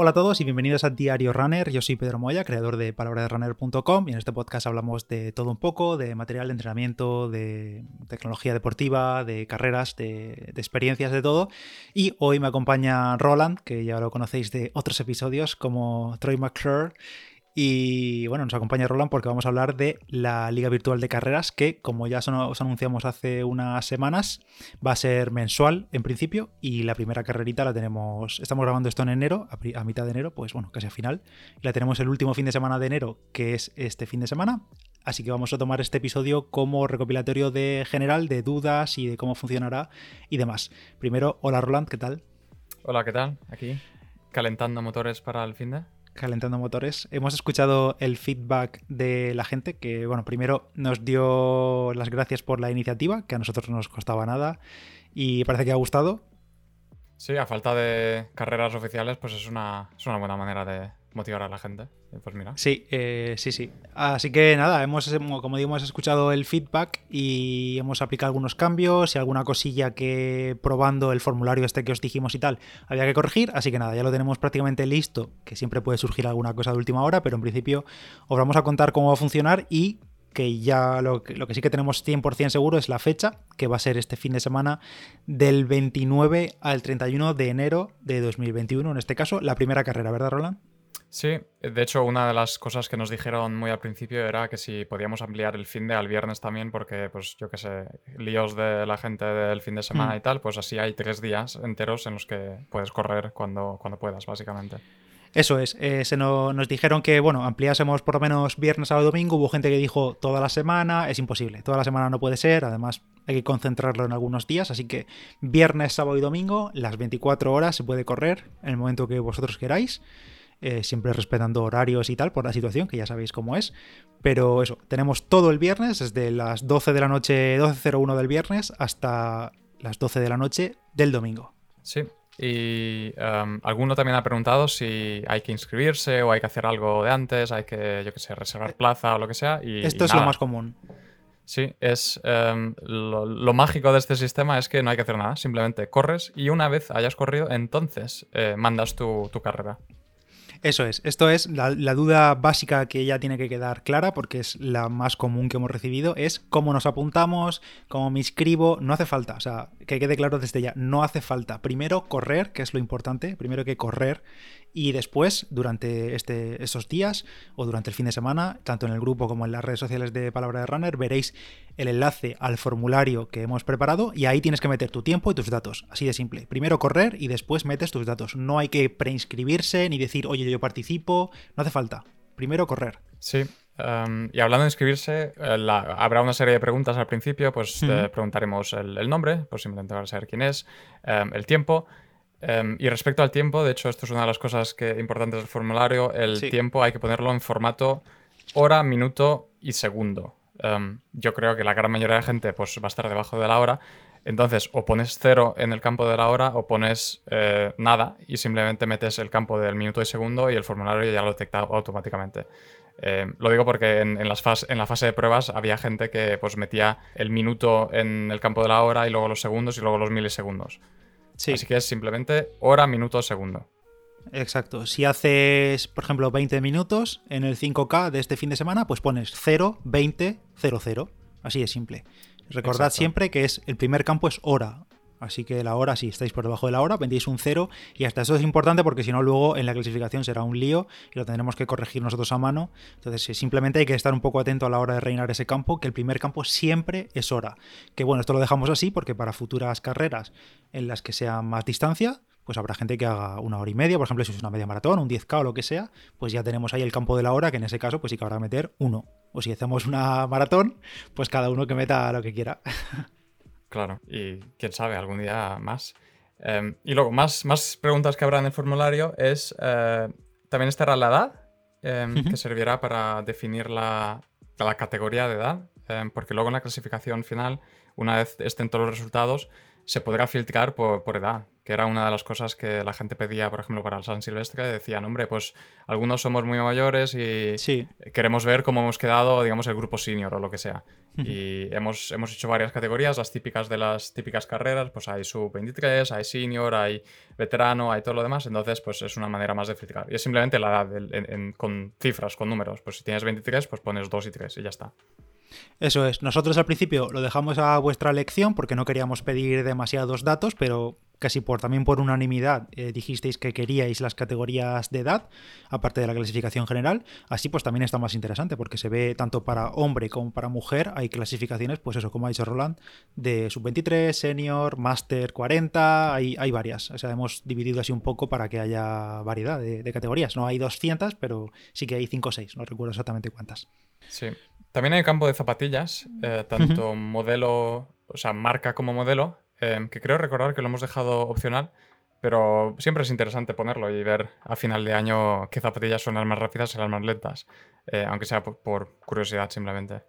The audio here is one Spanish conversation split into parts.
Hola a todos y bienvenidos a Diario Runner. Yo soy Pedro Moya, creador de palabraderunner.com y en este podcast hablamos de todo un poco, de material de entrenamiento, de tecnología deportiva, de carreras, de, de experiencias, de todo. Y hoy me acompaña Roland, que ya lo conocéis de otros episodios como Troy McClure y bueno, nos acompaña Roland porque vamos a hablar de la Liga Virtual de Carreras, que como ya os anunciamos hace unas semanas, va a ser mensual en principio. Y la primera carrerita la tenemos. Estamos grabando esto en enero, a, mitad de enero, pues bueno, casi a final. La tenemos el último fin de semana de enero, que es este fin de semana. Así que vamos a tomar este episodio como recopilatorio de general, de dudas y de cómo funcionará y demás. Primero, hola Roland, ¿qué tal? Hola, ¿qué tal? Aquí, calentando motores para el fin de calentando motores. Hemos escuchado el feedback de la gente que, bueno, primero nos dio las gracias por la iniciativa, que a nosotros no nos costaba nada y parece que ha gustado. Sí, a falta de carreras oficiales, pues es una, es una buena manera de, motivar a la gente. Pues mira. Sí, eh, sí, sí. Así que nada, hemos, como digo, hemos escuchado el feedback y hemos aplicado algunos cambios y alguna cosilla que probando el formulario este que os dijimos y tal había que corregir. Así que nada, ya lo tenemos prácticamente listo, que siempre puede surgir alguna cosa de última hora, pero en principio os vamos a contar cómo va a funcionar y que ya lo, lo, que sí que tenemos 100% seguro es la fecha, que va a ser este fin de semana del 29 al 31 de enero de 2021, en este caso, la primera carrera, ¿verdad, Roland? Sí, de hecho una de las cosas que nos dijeron muy al principio era que si podíamos ampliar el fin de al viernes también porque pues yo qué sé, líos de la gente del fin de semana mm. y tal, pues así hay tres días enteros en los que puedes correr cuando, cuando puedas, básicamente. Eso es, eh, se nos dijeron que, bueno, ampliásemos por lo menos viernes, sábado, domingo. Hubo gente que dijo toda la semana, es imposible, toda la semana no puede ser, además hay que concentrarlo en algunos días, así que viernes, sábado y domingo, las 24 horas se puede correr en el momento que vosotros queráis. Eh, siempre respetando horarios y tal por la situación, que ya sabéis cómo es. Pero eso, tenemos todo el viernes, desde las 12 de la noche, 12.01 del viernes, hasta las 12 de la noche del domingo. Sí, y um, alguno también ha preguntado si hay que inscribirse o hay que hacer algo de antes, hay que, yo qué sé, reservar plaza o lo que sea. Y, Esto es lo más común. Sí, es um, lo, mágico de este sistema es que no hay que hacer nada, simplemente corres y una vez hayas corrido, entonces eh, mandas tu, tu carrera. Eso es, esto es la, duda básica que ya tiene que quedar clara porque es la más común que hemos recibido, es cómo nos apuntamos, cómo me inscribo, no hace falta, o sea, que quede claro desde ya, no hace falta. Primero correr, que es lo importante, primero que correr y después, durante este, estos días o durante el fin de semana, tanto en el grupo como en las redes sociales de Palabra de Runner, veréis el enlace al formulario que hemos preparado y ahí tienes que meter tu tiempo y tus datos. Así de simple. Primero correr y después metes tus datos. No hay que preinscribirse ni decir, oye, yo participo. No hace falta. Primero correr. Sí, em, y hablando de inscribirse, eh, habrá una serie de preguntas al principio, pues te preguntaremos el, nombre, pues simplemente para saber quién es, em, el tiempo Em, y respecto al tiempo, de hecho, esto es una de las cosas que, importantes del formulario, el tiempo hay que ponerlo en formato hora, minuto y segundo. Yo creo que la gran mayoría de gente pues, va a estar debajo de la hora. Entonces, o pones cero en el campo de la hora o pones eh, nada y simplemente metes el campo del minuto y segundo y el formulario ya lo detecta automáticamente. Em, lo digo porque en, en, las en la fase de pruebas había gente que pues, metía el minuto en el campo de la hora y luego los segundos y luego los milisegundos. Así que es simplemente hora, minuto, segundo. Exacto. Si haces, por ejemplo, 20 minutos en el 5K de este fin de semana, pues pones 0, 20, 0, 0. Así de simple. Recordad siempre que es el primer campo es hora. Así que la hora, si estáis por debajo de la hora, vendéis un 0 y hasta eso es importante porque si no luego en la clasificación será un lío y lo tendremos que corregir nosotros a mano. Entonces simplemente hay que estar un poco atento a la hora de reinar ese campo, que el primer campo siempre es hora. Que bueno, esto lo dejamos así porque para futuras carreras en las que sea más distancia, pues habrá gente que haga una hora y media, por ejemplo, si es una media maratón, un 10K o lo que sea, pues ya tenemos ahí el campo de la hora, que en ese caso pues sí que habrá que meter uno. O si hacemos una maratón, pues cada uno que meta lo que quiera. Claro, y quién sabe, algún día más. Em, y luego, más, más preguntas que habrá en el formulario es, eh, también estará la edad, em, que servirá para definir la, la categoría de edad, em, porque luego en la clasificación final, una vez estén todos los resultados, se podrá filtrar por, por, edad, que era una de las cosas que la gente pedía, por ejemplo, para el San Silvestre, decían, hombre, pues algunos somos muy mayores y queremos ver cómo hemos quedado, digamos, el grupo senior o lo que sea. Y hemos, hemos hecho varias categorías, las típicas de las típicas carreras, pues hay sub-23, hay senior, hay veterano, hay todo lo demás, entonces pues es una manera más de filtrar. Y es simplemente la edad con cifras, con números. Pues si tienes 23, pues pones 2 y 3 y ya está. Eso es. Nosotros al principio lo dejamos a vuestra elección porque no queríamos pedir demasiados datos, pero casi por también por unanimidad eh, dijisteis que queríais las categorías de edad, aparte de la clasificación general. Así pues también está más interesante porque se ve tanto para hombre como para mujer. Hay clasificaciones, pues eso, como ha dicho Roland, de sub-23, senior, master 40, hay, hay varias. O sea, hemos dividido así un poco para que haya variedad de, categorías. No hay 200, pero sí que hay 5 o 6, no recuerdo exactamente cuántas. Sí. También hay campo de zapatillas, eh, tanto modelo, o sea, marca como modelo, Em, que creo recordar que lo hemos dejado opcional, pero siempre es interesante ponerlo y ver a final de año qué zapatillas son las más rápidas y las más lentas, eh, aunque sea por curiosidad simplemente.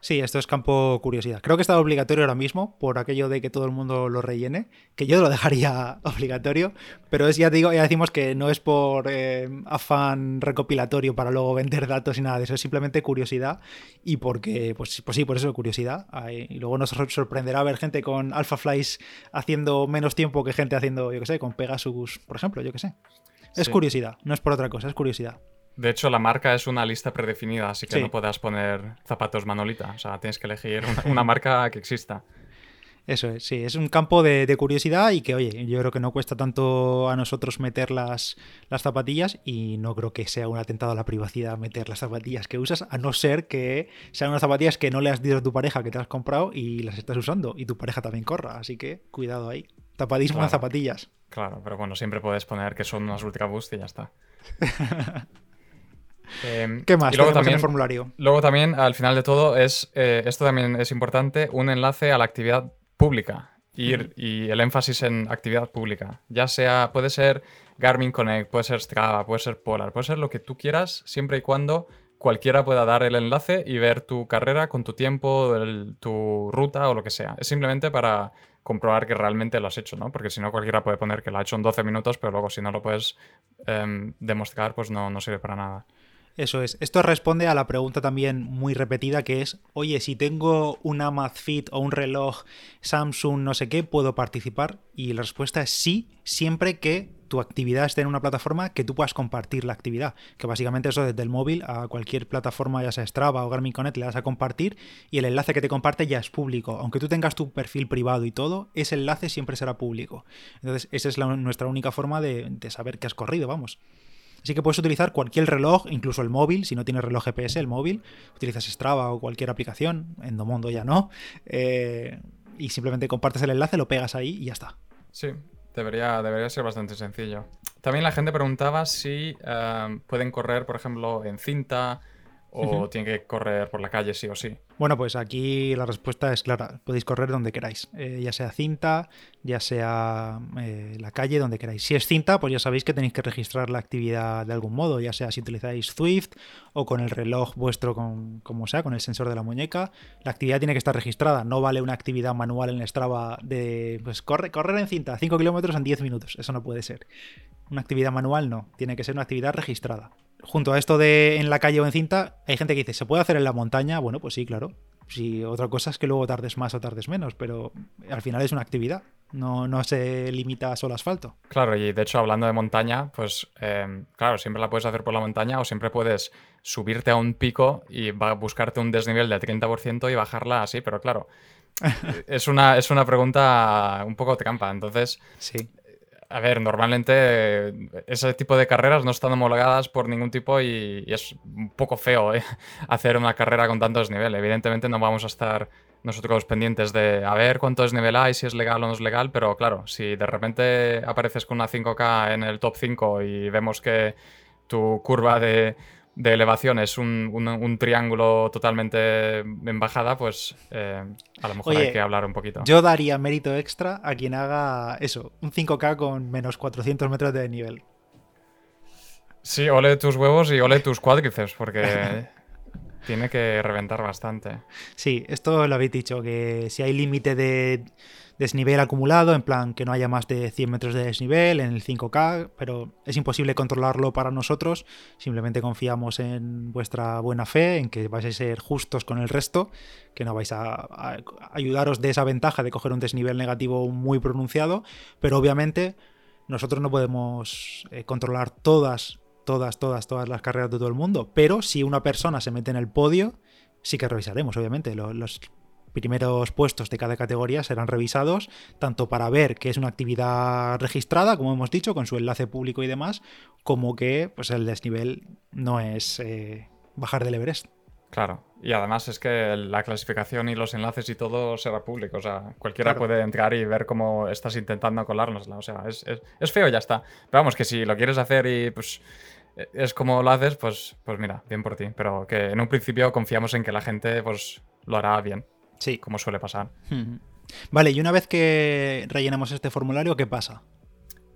Sí, esto es campo curiosidad. Creo que está obligatorio ahora mismo por aquello de que todo el mundo lo rellene, que yo lo dejaría obligatorio, pero es ya digo, ya decimos que no es por eh, afán recopilatorio para luego vender datos y nada de eso, es simplemente curiosidad y porque, pues, pues sí, por eso curiosidad. Y luego nos sorprenderá ver gente con Alpha Flies haciendo menos tiempo que gente haciendo, yo qué sé, con Pegasus, por ejemplo, yo qué sé. Es curiosidad, no es por otra cosa, es curiosidad. De hecho, la marca es una lista predefinida, así que no puedas poner zapatos Manolita. O sea, tienes que elegir una, marca que exista. Eso es, sí, es un campo de, curiosidad y que, oye, yo creo que no cuesta tanto a nosotros meter las, las, zapatillas y no creo que sea un atentado a la privacidad meter las zapatillas que usas, a no ser que sean unas zapatillas que no le has dicho a tu pareja que te has comprado y las estás usando y tu pareja también corra, así que cuidado ahí. Tapadismo en zapatillas. Claro, pero bueno, siempre puedes poner que son unas Ultra Boost y ya está. Em, ¿Qué más? luego también, formulario. Luego también, al final de todo, es eh, esto también es importante, un enlace a la actividad pública. Ir, Y el énfasis en actividad pública. Ya sea, puede ser Garmin Connect, puede ser Strava, puede ser Polar, puede ser lo que tú quieras, siempre y cuando cualquiera pueda dar el enlace y ver tu carrera con tu tiempo, tu ruta o lo que sea. Es simplemente para comprobar que realmente lo has hecho, ¿no? Porque si no, cualquiera puede poner que lo ha hecho en 12 minutos, pero luego si no lo puedes em, demostrar, pues no, no sirve para nada. Eso es. Esto responde a la pregunta también muy repetida que es, oye, si tengo una Amazfit o un reloj Samsung no sé qué, ¿puedo participar? Y la respuesta es sí, siempre que tu actividad esté en una plataforma que tú puedas compartir la actividad. Que básicamente eso desde el móvil a cualquier plataforma, ya sea Strava o Garmin Connect, le das a compartir y el enlace que te comparte ya es público. Aunque tú tengas tu perfil privado y todo, ese enlace siempre será público. Entonces, esa es nuestra única forma de, de saber que has corrido, vamos. Así que puedes utilizar cualquier reloj, incluso el móvil, si no tienes reloj GPS, el móvil, utilizas Strava o cualquier aplicación, Endomondo ya no, eh, y simplemente compartes el enlace, lo pegas ahí y ya está. Sí, debería, debería ser bastante sencillo. También la gente preguntaba si eh, pueden correr, por ejemplo, en cinta o tiene que correr por la calle sí o sí? Bueno, pues aquí la respuesta es clara. Podéis correr donde queráis, eh, ya sea cinta, ya sea eh, la calle, donde queráis. Si es cinta, pues ya sabéis que tenéis que registrar la actividad de algún modo, ya sea si utilizáis Swift o con el reloj vuestro, con, como sea, con el sensor de la muñeca. La actividad tiene que estar registrada. No vale una actividad manual en Strava de pues corre, correr en cinta, 5 kilómetros en 10 minutos. Eso no puede ser. Una actividad manual no, tiene que ser una actividad registrada junto a esto de en la calle o en cinta, hay gente que dice, ¿se puede hacer en la montaña? Bueno, pues sí, claro. Si otra cosa es que luego tardes más o tardes menos, pero al final es una actividad, no, no se limita a solo asfalto. Claro, y de hecho hablando de montaña, pues em, claro, siempre la puedes hacer por la montaña o siempre puedes subirte a un pico y va a buscarte un desnivel del 30% y bajarla así, pero claro, es una, es una pregunta un poco trampa, entonces... Sí. A ver, normalmente ese tipo de carreras no están homologadas por ningún tipo y, es un poco feo ¿eh? hacer una carrera con tanto desnivel. Evidentemente no vamos a estar nosotros despendientes de a ver cuánto desnivel hay, si es legal o no es legal, pero claro, si de repente apareces con una 5K en el top 5 y vemos que tu curva de de elevación es un, triángulo totalmente en bajada, pues eh, a lo mejor hay que hablar un poquito. Yo daría mérito extra a quien haga eso, un 5K con menos 400 metros de nivel. Sí, ole tus huevos y ole tus cuádriceps, porque Tiene que reventar bastante. Sí, esto lo habéis dicho, que si hay límite de desnivel acumulado, en plan que no haya más de 100 metros de desnivel en el 5K, pero es imposible controlarlo para nosotros, simplemente confiamos en vuestra buena fe, en que vais a ser justos con el resto, que no vais a, ayudaros de esa ventaja de coger un desnivel negativo muy pronunciado, pero obviamente nosotros no podemos eh, controlar todas, todas, todas, todas las carreras de todo el mundo, pero si una persona se mete en el podio, sí que revisaremos, obviamente. Los, primeros puestos de cada categoría serán revisados, tanto para ver que es una actividad registrada, como hemos dicho, con su enlace público y demás, como que pues, el desnivel no es eh, bajar del Everest. Claro, y además es que la clasificación y los enlaces y todo será público, o sea, cualquiera puede entrar y ver cómo estás intentando colárnosla, o sea, es, es, feo y ya está. Pero vamos, que si lo quieres hacer y pues es como lo haces, pues, pues mira, bien por ti, pero que en un principio confiamos en que la gente pues lo hará bien. Sí. Como suele pasar. Vale, y una vez que rellenemos este formulario, ¿qué pasa?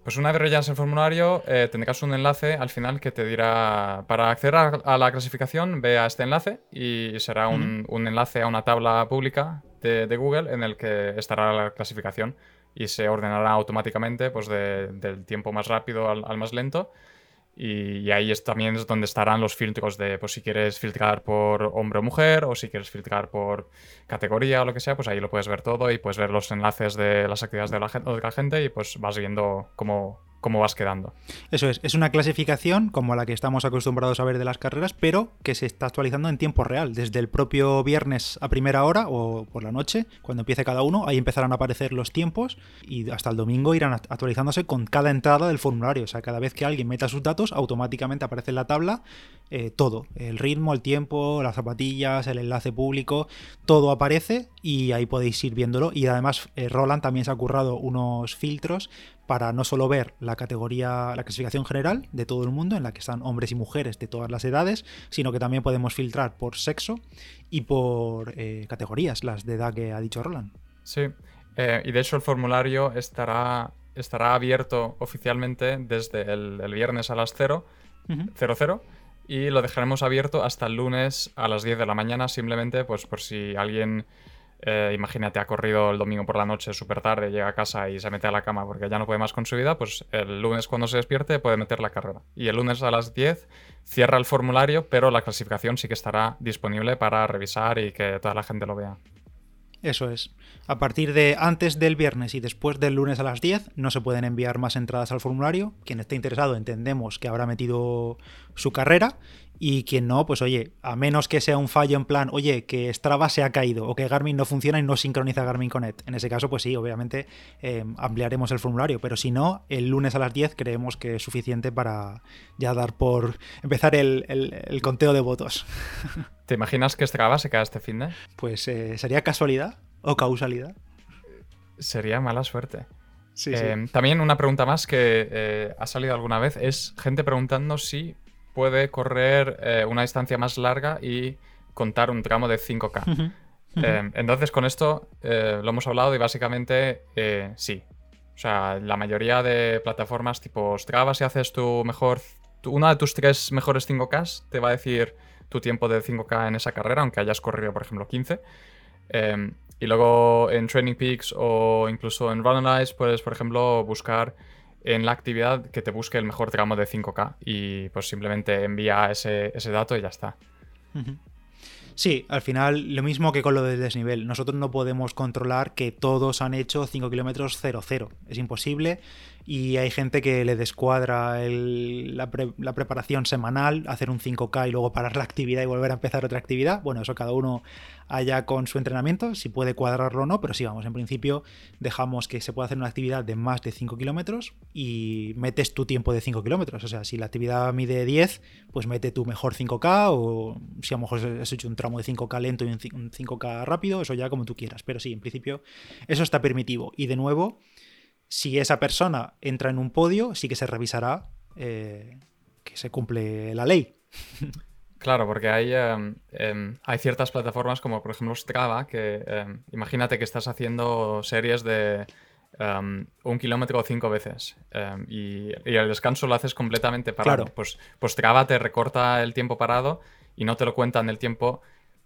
Pues una vez rellenas el formulario, eh, tendrás un enlace al final que te dirá, para acceder a, la clasificación, ve a este enlace y será un, enlace a una tabla pública de, Google en el que estará la clasificación y se ordenará automáticamente pues, del tiempo más rápido al más lento y, ahí es, también es donde estarán los filtros de, pues si quieres filtrar por hombre o mujer, o si quieres filtrar por categoría o lo que sea, pues ahí lo puedes ver todo y puedes ver los enlaces de las actividades de la, de la gente y pues vas viendo cómo, cómo vas quedando. Eso es, es una clasificación como la que estamos acostumbrados a ver de las carreras, pero que se está actualizando en tiempo real. Desde el propio viernes a primera hora o por la noche, cuando empiece cada uno, ahí empezarán a aparecer los tiempos y hasta el domingo irán actualizándose con cada entrada del formulario. O sea, cada vez que alguien meta sus datos, automáticamente aparece en la tabla eh, todo. El ritmo, el tiempo, las zapatillas, el enlace público, todo aparece y ahí podéis ir viéndolo. Y además, eh, Roland también se ha currado unos filtros para no solo ver la categoría, la clasificación general de todo el mundo, en la que están hombres y mujeres de todas las edades, sino que también podemos filtrar por sexo y por eh, categorías, las de edad que ha dicho Roland. Sí, eh, y de hecho el formulario estará, estará abierto oficialmente desde el, viernes a las 0, y lo dejaremos abierto hasta el lunes a las 10 de la mañana, simplemente pues por si alguien eh, imagínate, ha corrido el domingo por la noche súper tarde, llega a casa y se mete a la cama porque ya no puede más con su vida, pues el lunes cuando se despierte puede meter la carrera. Y el lunes a las 10 cierra el formulario, pero la clasificación sí que estará disponible para revisar y que toda la gente lo vea. Eso es. A partir de antes del viernes y después del lunes a las 10 no se pueden enviar más entradas al formulario. Quien esté interesado entendemos que habrá metido su carrera y quien no, pues oye, a menos que sea un fallo en plan, oye, que Strava se ha caído o que Garmin no funciona y no sincroniza Garmin Connect. En ese caso, pues sí, obviamente eh, ampliaremos el formulario, pero si no, el lunes a las 10 creemos que es suficiente para ya dar por empezar el, conteo de votos. ¿Te imaginas que Strava se cae este fin de? Pues eh, sería casualidad o causalidad. Sería mala suerte. Sí, eh, También una pregunta más que ha salido alguna vez es gente preguntando si puede correr eh, una distancia más larga y contar un tramo de 5K. Eh, entonces, con esto eh, lo hemos hablado y básicamente sí. O sea, la mayoría de plataformas tipo Strava, si haces tu mejor. una de tus tres mejores 5K, te va a decir tu tiempo de 5K en esa carrera, aunque hayas corrido, por ejemplo, 15. y luego en Training Peaks o incluso en Runalize puedes, por ejemplo, buscar en la actividad que te busque el mejor tramo de 5K y pues simplemente envía ese, dato y ya está. Sí, al final lo mismo que con lo del desnivel. Nosotros no podemos controlar que todos han hecho 5 kilómetros 0-0. Es imposible y hay gente que le descuadra la, preparación semanal, hacer un 5K y luego parar la actividad y volver a empezar otra actividad. Bueno, eso cada uno allá con su entrenamiento, si puede cuadrarlo o no, pero sí, vamos, en principio dejamos que se pueda hacer una actividad de más de 5 kilómetros y metes tu tiempo de 5 kilómetros. O sea, si la actividad mide 10, pues mete tu mejor 5K o si a lo mejor has hecho un tramo de 5K lento y un 5K rápido, eso ya como tú quieras. Pero sí, en principio eso está permitido. Y de nuevo si esa persona entra en un podio, sí que se revisará eh, que se cumple la ley. Claro, porque hay, em, em, hay ciertas plataformas como por ejemplo Strava, que em, imagínate que estás haciendo series de un kilómetro cinco veces y, el descanso lo haces completamente parado. Pues, pues Strava te recorta el tiempo parado y no te lo cuenta en el tiempo,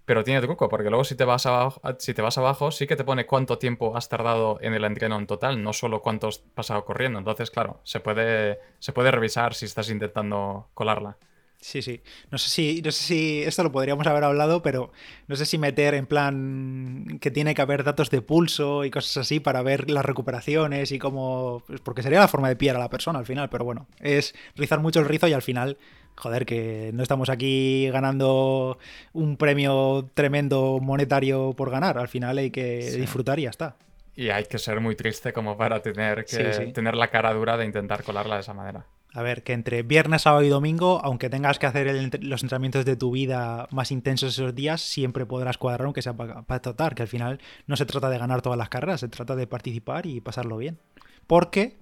pero tiene truco, porque luego si te, vas abajo, si te vas abajo, sí que te pone cuánto tiempo has tardado en el entreno en total, no solo cuánto has pasado corriendo. Entonces, claro, se puede, se puede revisar si estás intentando colarla. Sí, sí. No sé si, no sé si esto lo podríamos haber hablado, pero no sé si meter en plan que tiene que haber datos de pulso y cosas así para ver las recuperaciones y cómo. Pues porque sería la forma de pillar a la persona al final, pero bueno, es rizar mucho el rizo y al final, joder, que no estamos aquí ganando un premio tremendo monetario por ganar. Al final hay que disfrutar y ya está. Y hay que ser muy triste como para tener que tener la cara dura de intentar colarla de esa manera. A ver, que entre viernes, sábado y domingo, aunque tengas que hacer los entrenamientos de tu vida más intensos esos días, siempre podrás cuadrar aunque sea para, para tratar, que al final no se trata de ganar todas las carreras, se trata de participar y pasarlo bien. Porque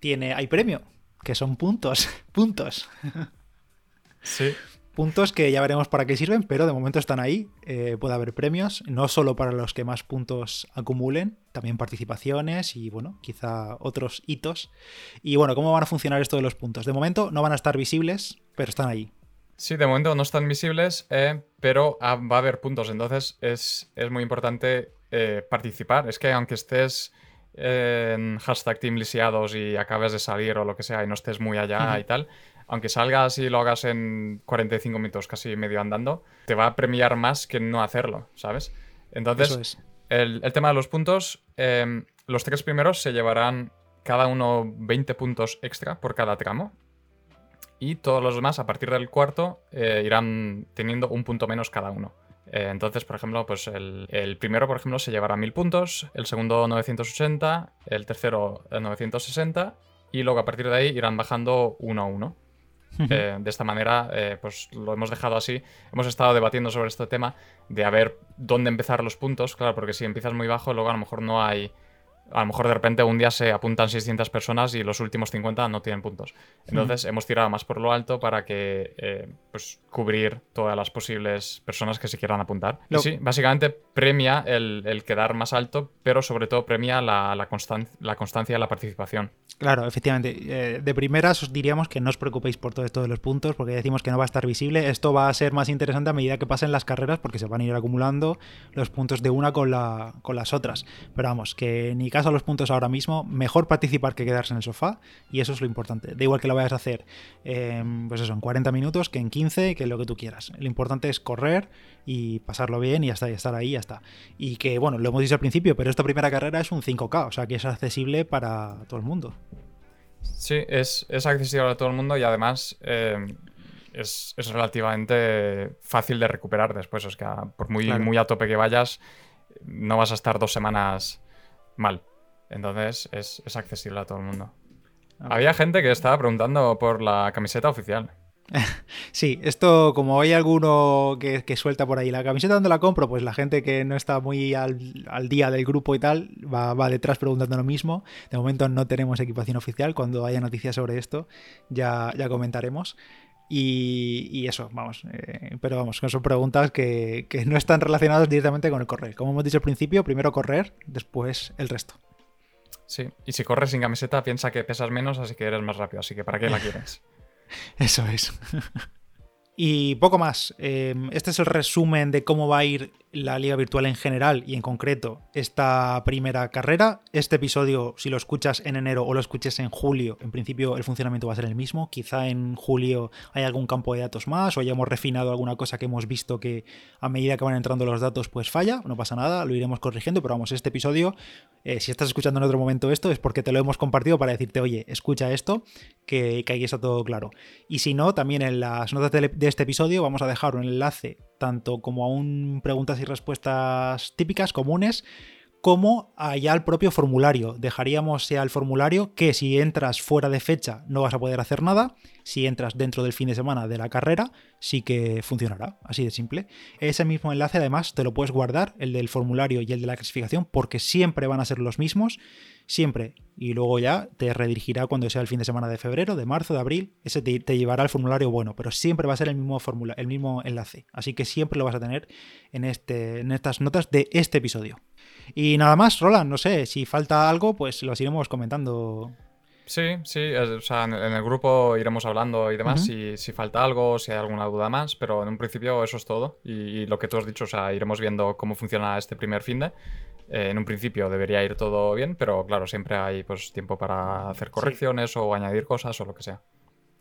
tiene, hay premio, que son puntos, puntos. Sí. Puntos que ya veremos para qué sirven, pero de momento están ahí. Eh, puede haber premios, no solo para los que más puntos acumulen, también participaciones y, bueno, quizá otros hitos. Y bueno, ¿cómo van a funcionar esto de los puntos? De momento no van a estar visibles, pero están ahí. Sí, de momento no están visibles, eh, pero ah, va a haber puntos. Entonces es, muy importante eh, participar. Es que aunque estés en hashtag team lisiados y acabes de salir o lo que sea y no estés muy allá y tal, aunque salgas y lo hagas en 45 minutos, casi medio andando, te va a premiar más que no hacerlo, ¿sabes? Entonces, el, tema de los puntos, em, los tres primeros se llevarán cada uno 20 puntos extra por cada tramo. Y todos los demás, a partir del cuarto, eh, irán teniendo un punto menos cada uno. Eh, entonces, por ejemplo, pues el, el, primero, por ejemplo, se llevará 1000 puntos, el segundo 980, el tercero 960 y luego a partir de ahí irán bajando uno a uno. Eh, de esta manera, eh, pues lo hemos dejado así. Hemos estado debatiendo sobre este tema de a ver dónde empezar los puntos, claro, porque si empiezas muy bajo, luego a lo mejor no hay a lo mejor de repente un día se apuntan 600 personas y los últimos 50 no tienen puntos. Entonces hemos tirado más por lo alto para que eh, pues cubrir todas las posibles personas que se quieran apuntar. Y sí, básicamente premia el, quedar más alto, pero sobre todo premia la, la, la constancia de la participación. Claro, efectivamente. Eh, de primeras os diríamos que no os preocupéis por todo esto de los puntos, porque decimos que no va a estar visible. Esto va a ser más interesante a medida que pasen las carreras, porque se van a ir acumulando los puntos de una con, la, con las otras. Pero vamos, que ni caso a los puntos ahora mismo, mejor participar que quedarse en el sofá, y eso es lo importante. Da igual que lo vayas a hacer, pues eso, en 40 minutos, que en 15, que lo que tú quieras. Lo importante es correr y pasarlo bien y hasta estar ahí, ya está. Y que, bueno, lo hemos dicho al principio, pero esta primera carrera es un 5K, o sea que es accesible para todo el mundo. Sí, es, accesible a todo el mundo y además eh, es, relativamente fácil de recuperar después. Es que por muy, muy a tope que vayas, no vas a estar dos semanas mal. Entonces es, es accesible a todo el mundo. Había gente que estaba preguntando por la camiseta oficial. Sí, esto como hay alguno que, suelta por ahí la camiseta donde la compro, pues la gente que no está muy al, día del grupo y tal va, detrás preguntando lo mismo. De momento no tenemos equipación oficial, cuando haya noticias sobre esto ya, ya comentaremos. Y, eso, vamos. Eh, pero vamos, son preguntas que, que no están relacionadas directamente con el correr. Como hemos dicho al principio, primero correr, después el resto. Sí, y si corres sin camiseta piensa que pesas menos, así que eres más rápido, así que ¿para qué la quieres? Eso es. y poco más. Em, este es el resumen de cómo va a ir la liga virtual en general y en concreto esta primera carrera. Este episodio, si lo escuchas en enero o lo escuches en julio, en principio el funcionamiento va a ser el mismo. Quizá en julio hay algún campo de datos más o hayamos refinado alguna cosa que hemos visto que a medida que van entrando los datos pues falla. No pasa nada, lo iremos corrigiendo, pero vamos, este episodio, eh, si estás escuchando en otro momento esto, es porque te lo hemos compartido para decirte, oye, escucha esto, que, que ahí está todo claro. Y si no, también en las notas de, de este episodio vamos a dejar un enlace tanto como a un preguntas y respuestas típicas, comunes, como allá al propio formulario. Dejaríamos ya el formulario que si entras fuera de fecha no vas a poder hacer nada, si entras dentro del fin de semana de la carrera sí que funcionará, así de simple. Ese mismo enlace además te lo puedes guardar, el del formulario y el de la clasificación, porque siempre van a ser los mismos siempre. Y luego ya te redirigirá cuando sea el fin de semana de febrero, de marzo, de abril. Ese te, llevará al formulario bueno, pero siempre va a ser el mismo, formula, el mismo enlace. Así que siempre lo vas a tener en, este, en estas notas de este episodio. Y nada más, Roland, no sé, si falta algo, pues lo iremos comentando Sí, sí, o sea, en, el grupo iremos hablando y demás, si, si, falta algo, si hay alguna duda más, pero en un principio eso es todo. Y, lo que tú has dicho, o sea, iremos viendo cómo funciona este primer fin de. Eh, en un principio debería ir todo bien, pero claro, siempre hay pues tiempo para hacer correcciones o añadir cosas o lo que sea.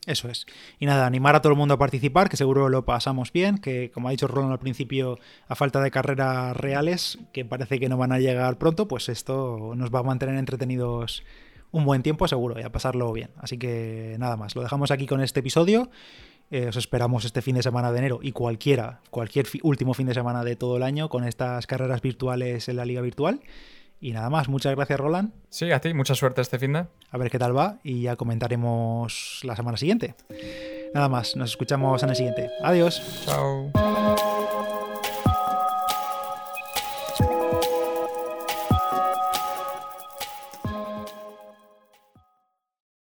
Eso es. Y nada, animar a todo el mundo a participar, que seguro lo pasamos bien, que como ha dicho Roland al principio, a falta de carreras reales, que parece que no van a llegar pronto, pues esto nos va a mantener entretenidos un buen tiempo seguro y a pasarlo bien. Así que nada más, lo dejamos aquí con este episodio. Eh, os esperamos este fin de semana de enero y cualquiera, cualquier último fin de semana de todo el año con estas carreras virtuales en la liga virtual. Y nada más, muchas gracias Roland. Sí, a ti, mucha suerte este fin de. A ver qué tal va y ya comentaremos la semana siguiente. Nada más, nos escuchamos en el siguiente. Adiós. Chao.